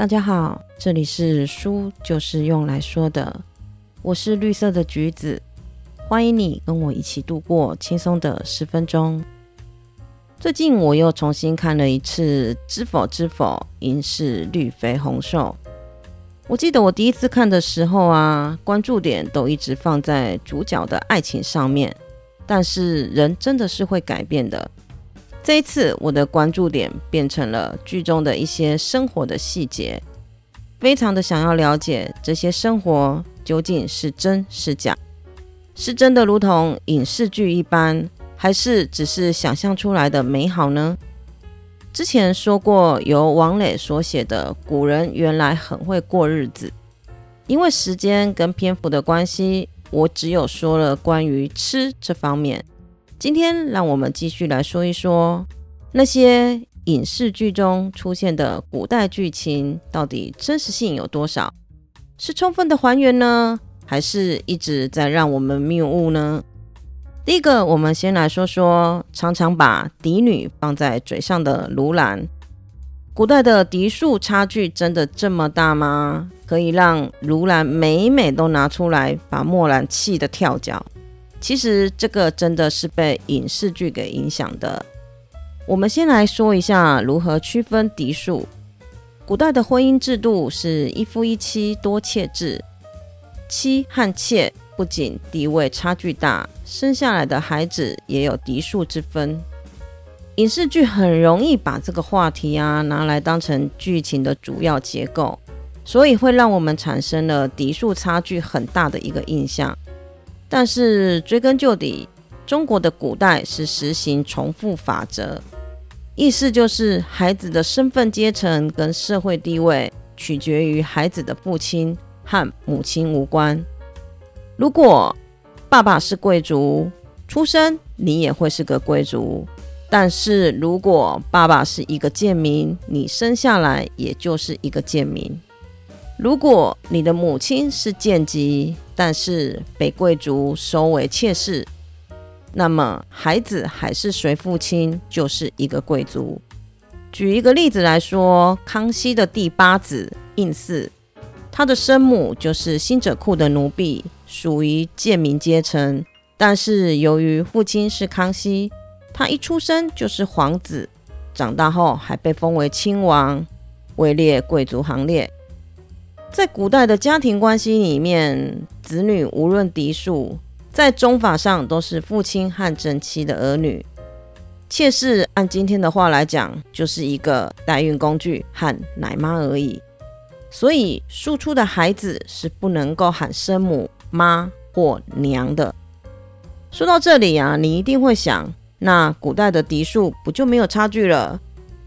大家好，这里是书就是用来说的，我是绿色的橘子，欢迎你跟我一起度过轻松的十分钟。最近我又重新看了一次《知否知否，应是绿肥红瘦》。我记得我第一次看的时候啊，关注点都一直放在主角的爱情上面，但是人真的是会改变的。这一次，我的关注点变成了剧中的一些生活的细节，非常的想要了解这些生活究竟是真是假，是真的如同影视剧一般，还是只是想象出来的美好呢？之前说过，由王磊所写的《古人原来很会过日子》，因为时间跟篇幅的关系，我只有说了关于吃这方面。今天让我们继续来说一说那些影视剧中出现的古代剧情，到底真实性有多少？是充分的还原呢，还是一直在让我们谬误呢？第一个，我们先来说说常常把嫡女放在嘴上的卢兰。古代的嫡庶差距真的这么大吗？可以让卢兰每每都拿出来把墨兰气得跳脚？其实这个真的是被影视剧给影响的。我们先来说一下如何区分嫡庶。古代的婚姻制度是一夫一妻多妾制，妻和妾不仅地位差距大，生下来的孩子也有嫡庶之分。影视剧很容易把这个话题啊拿来当成剧情的主要结构，所以会让我们产生了嫡庶差距很大的一个印象。但是追根究底，中国的古代是实行重复法则，意思就是孩子的身份阶层跟社会地位取决于孩子的父亲和母亲无关。如果爸爸是贵族出身，你也会是个贵族；但是如果爸爸是一个贱民，你生下来也就是一个贱民。如果你的母亲是贱籍，但是被贵族收为妾室，那么孩子还是随父亲就是一个贵族。举一个例子来说，康熙的第八子胤祀，他的生母就是新者库的奴婢，属于贱民阶层。但是由于父亲是康熙，他一出生就是皇子，长大后还被封为亲王，位列贵族行列。在古代的家庭关系里面，子女无论嫡庶，在宗法上都是父亲和正妻的儿女。妾室按今天的话来讲，就是一个代孕工具和奶妈而已。所以，庶出的孩子是不能够喊生母、妈或娘的。说到这里啊，你一定会想，那古代的嫡庶不就没有差距了？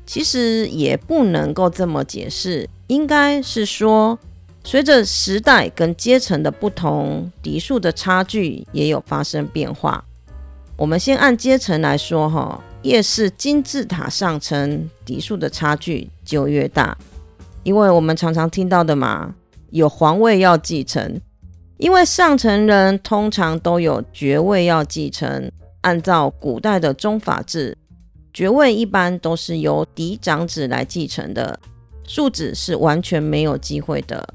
其实也不能够这么解释，应该是说。随着时代跟阶层的不同，嫡庶的差距也有发生变化。我们先按阶层来说，哈，越是金字塔上层，嫡庶的差距就越大。因为我们常常听到的嘛，有皇位要继承，因为上层人通常都有爵位要继承。按照古代的宗法制，爵位一般都是由嫡长子来继承的，庶子是完全没有机会的。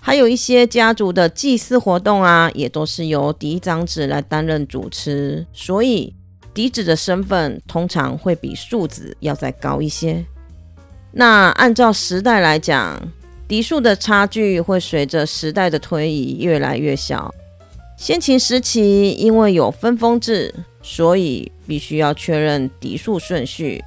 还有一些家族的祭祀活动啊，也都是由嫡长子来担任主持，所以嫡子的身份通常会比庶子要再高一些。那按照时代来讲，嫡庶的差距会随着时代的推移越来越小。先秦时期因为有分封制，所以必须要确认嫡庶顺序。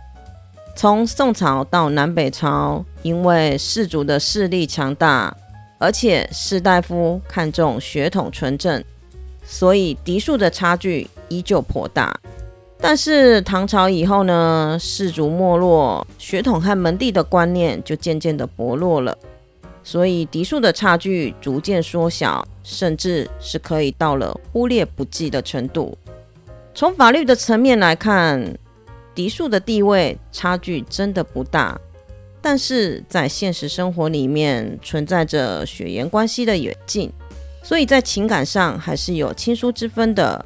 从宋朝到南北朝，因为氏族的势力强大。而且士大夫看重血统纯正，所以嫡庶的差距依旧颇大。但是唐朝以后呢，氏族没落，血统和门第的观念就渐渐的薄弱了，所以嫡庶的差距逐渐缩小，甚至是可以到了忽略不计的程度。从法律的层面来看，嫡庶的地位差距真的不大。但是在现实生活里面存在着血缘关系的远近，所以在情感上还是有亲疏之分的。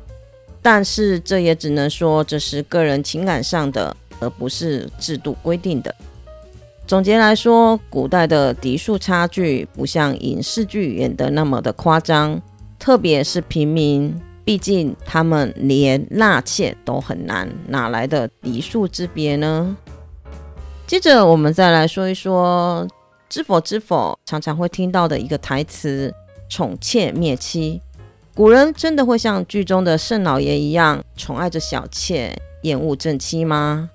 但是这也只能说这是个人情感上的，而不是制度规定的。总结来说，古代的嫡庶差距不像影视剧演的那么的夸张，特别是平民，毕竟他们连纳妾都很难，哪来的嫡庶之别呢？接着，我们再来说一说“知否知否”常常会听到的一个台词：“宠妾灭妻”。古人真的会像剧中的盛老爷一样宠爱着小妾，厌恶正妻吗？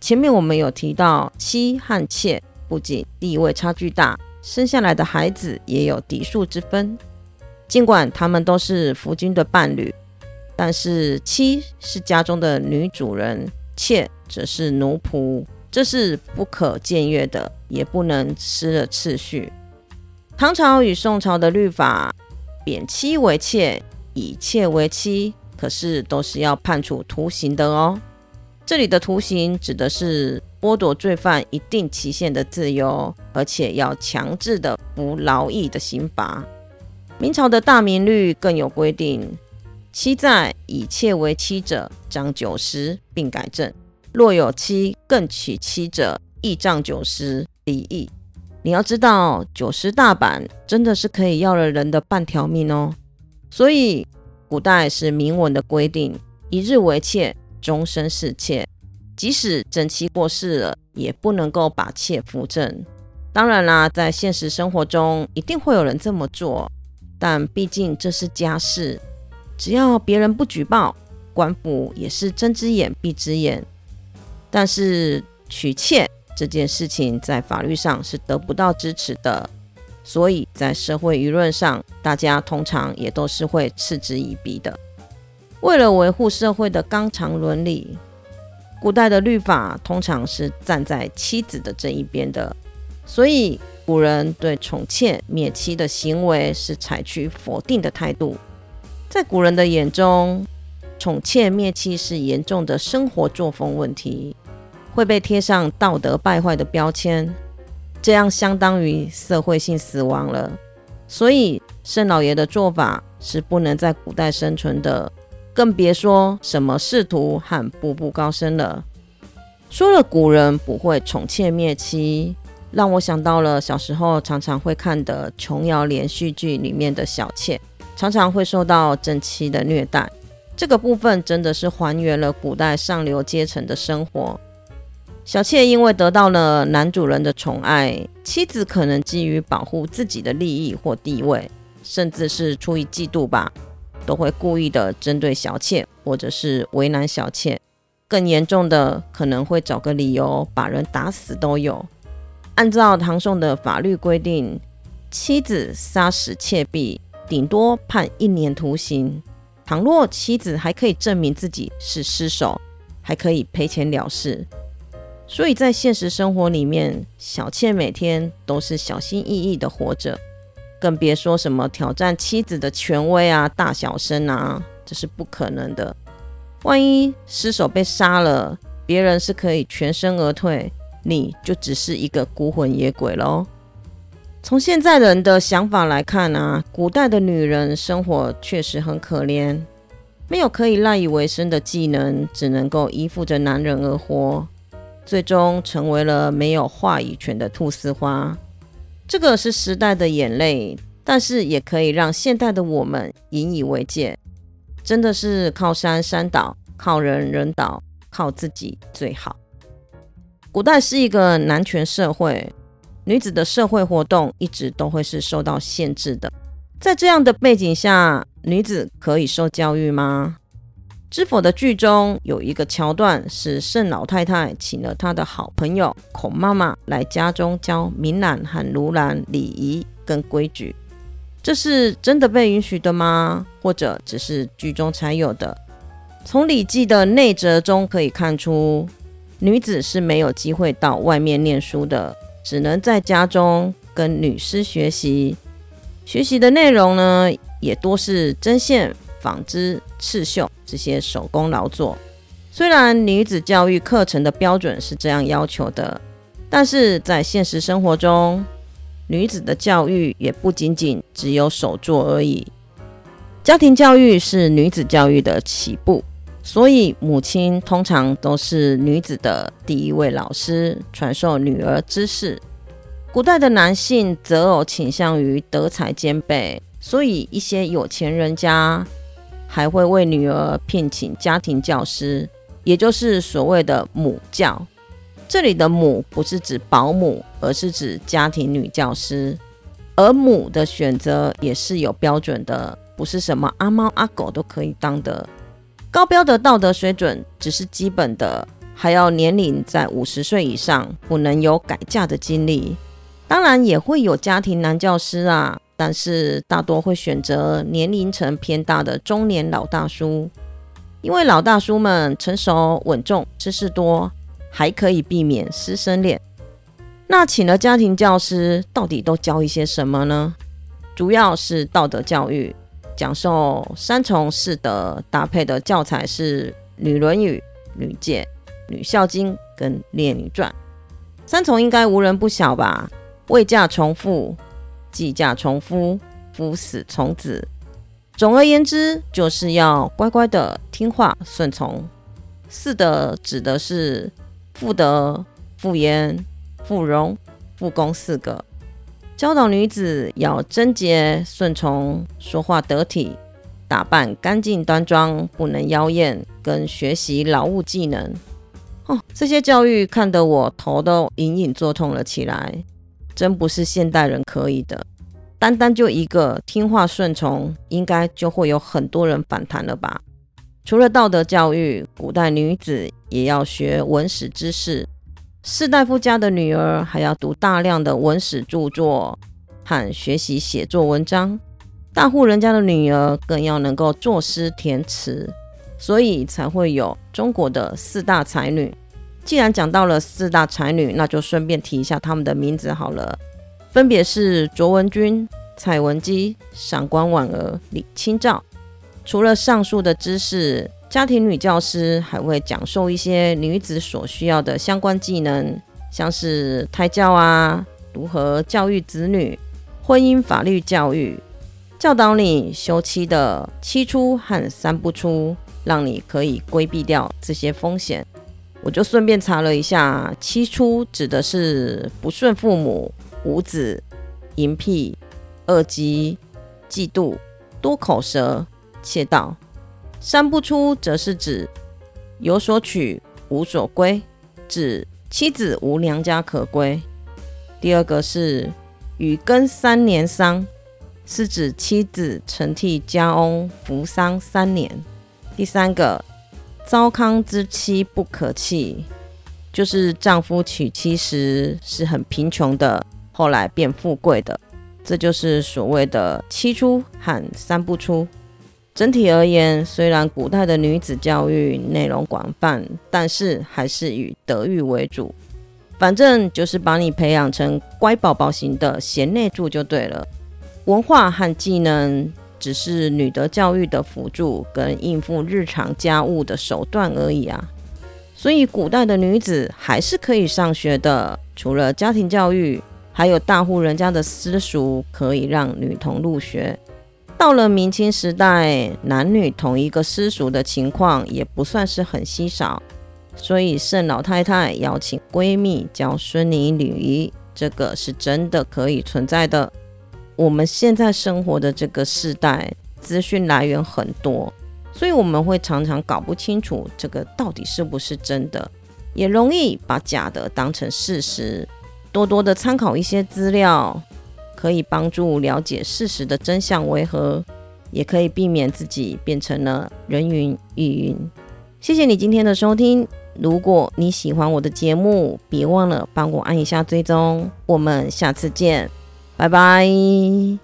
前面我们有提到，妻和妾不仅地位差距大，生下来的孩子也有嫡庶之分。尽管他们都是夫君的伴侣，但是妻是家中的女主人，妾则是奴仆。这是不可僭越的，也不能失了次序。唐朝与宋朝的律法，贬妻为妾，以妾为妻，可是都是要判处徒刑的哦。这里的徒刑指的是剥夺罪犯一定期限的自由，而且要强制的服劳役的刑罚。明朝的大明律更有规定，妻在以妾为妻者，掌九十，并改正。若有妻更娶妻者，亦杖九十，离异。你要知道，九十大板真的是可以要了人的半条命哦。所以，古代是明文的规定：一日为妾，终身是妾。即使正妻过世了，也不能够把妾扶正。当然啦，在现实生活中，一定会有人这么做，但毕竟这是家事，只要别人不举报，官府也是睁只眼闭只眼。但是娶妾这件事情在法律上是得不到支持的，所以在社会舆论上，大家通常也都是会嗤之以鼻的。为了维护社会的纲常伦理，古代的律法通常是站在妻子的这一边的，所以古人对宠妾灭妻的行为是采取否定的态度。在古人的眼中，宠妾灭妻是严重的生活作风问题。会被贴上道德败坏的标签，这样相当于社会性死亡了。所以盛老爷的做法是不能在古代生存的，更别说什么仕途和步步高升了。说了古人不会宠妾灭妻，让我想到了小时候常常会看的琼瑶连续剧里面的小妾，常常会受到正妻的虐待。这个部分真的是还原了古代上流阶层的生活。小妾因为得到了男主人的宠爱，妻子可能基于保护自己的利益或地位，甚至是出于嫉妒吧，都会故意的针对小妾，或者是为难小妾。更严重的，可能会找个理由把人打死都有。按照唐宋的法律规定，妻子杀死妾婢，顶多判一年徒刑。倘若妻子还可以证明自己是失手，还可以赔钱了事。所以在现实生活里面，小妾每天都是小心翼翼的活着，更别说什么挑战妻子的权威啊、大小声啊，这是不可能的。万一失手被杀了，别人是可以全身而退，你就只是一个孤魂野鬼喽。从现在人的想法来看啊，古代的女人生活确实很可怜，没有可以赖以为生的技能，只能够依附着男人而活。最终成为了没有话语权的菟丝花，这个是时代的眼泪，但是也可以让现代的我们引以为戒。真的是靠山山倒，靠人人倒，靠自己最好。古代是一个男权社会，女子的社会活动一直都会是受到限制的。在这样的背景下，女子可以受教育吗？知否的剧中有一个桥段，是盛老太太请了她的好朋友孔妈妈来家中教明兰和如兰礼仪跟规矩。这是真的被允许的吗？或者只是剧中才有的？从《礼记》的内则中可以看出，女子是没有机会到外面念书的，只能在家中跟女师学习。学习的内容呢，也多是针线。纺织、刺绣这些手工劳作，虽然女子教育课程的标准是这样要求的，但是在现实生活中，女子的教育也不仅仅只有手作而已。家庭教育是女子教育的起步，所以母亲通常都是女子的第一位老师，传授女儿知识。古代的男性择偶倾向于德才兼备，所以一些有钱人家还会为女儿聘请家庭教师，也就是所谓的母教。这里的母不是指保姆，而是指家庭女教师。而母的选择也是有标准的，不是什么阿猫阿狗都可以当的。高标的道德水准只是基本的，还要年龄在五十岁以上，不能有改嫁的经历。当然也会有家庭男教师啊，但是大多会选择年龄层偏大的中年老大叔，因为老大叔们成熟稳重，知识多，还可以避免师生恋。那请了家庭教师，到底都教一些什么呢？主要是道德教育，讲授三从四德搭配的教材是《女论语》《女诫》《女孝经》跟《列女传》。三从应该无人不晓吧？未嫁从父，既嫁从夫，夫死从子。总而言之，就是要乖乖的听话顺从。四德指的是妇德、妇言。妇容、妇功四个，教导女子要贞洁顺从，说话得体，打扮干净端庄，不能妖艳，跟学习劳务技能。哦，这些教育看得我头都隐隐作痛了起来，真不是现代人可以的。单单就一个听话顺从，应该就会有很多人反弹了吧？除了道德教育，古代女子也要学文史知识。士大夫家的女儿还要读大量的文史著作和学习写作文章，大户人家的女儿更要能够作诗填词，所以才会有中国的四大才女。既然讲到了四大才女，那就顺便提一下她们的名字好了，分别是卓文君、蔡文姬、上官婉儿、李清照。除了上述的知识。家庭女教师还会讲授一些女子所需要的相关技能，像是胎教啊，如何教育子女，婚姻法律教育，教导你休妻的七出和三不出，让你可以规避掉这些风险。我就顺便查了一下，七出指的是不顺父母、无子、淫癖、恶疾、嫉妒、多口舌、窃盗。三不出，则是指有所取无所归，指妻子无娘家可归。第二个是与根三年丧，是指妻子承替家翁服丧三年。第三个糟糠之妻不可弃，就是丈夫娶妻时是很贫穷的，后来变富贵的，这就是所谓的七出和三不出。整体而言，虽然古代的女子教育内容广泛，但是还是以德育为主。反正就是把你培养成乖宝宝型的贤内助就对了。文化和技能只是女德教育的辅助，跟应付日常家务的手段而已啊。所以古代的女子还是可以上学的，除了家庭教育，还有大户人家的私塾可以让女童入学。到了明清时代，男女同一个私塾的情况也不算是很稀少，所以盛老太太邀请闺蜜教孙女礼仪，这个是真的可以存在的。我们现在生活的这个时代，资讯来源很多，所以我们会常常搞不清楚这个到底是不是真的，也容易把假的当成事实。多多的参考一些资料。可以帮助了解事实的真相为何，也可以避免自己变成了人云亦云。谢谢你今天的收听，如果你喜欢我的节目，别忘了帮我按一下追踪。我们下次见，拜拜。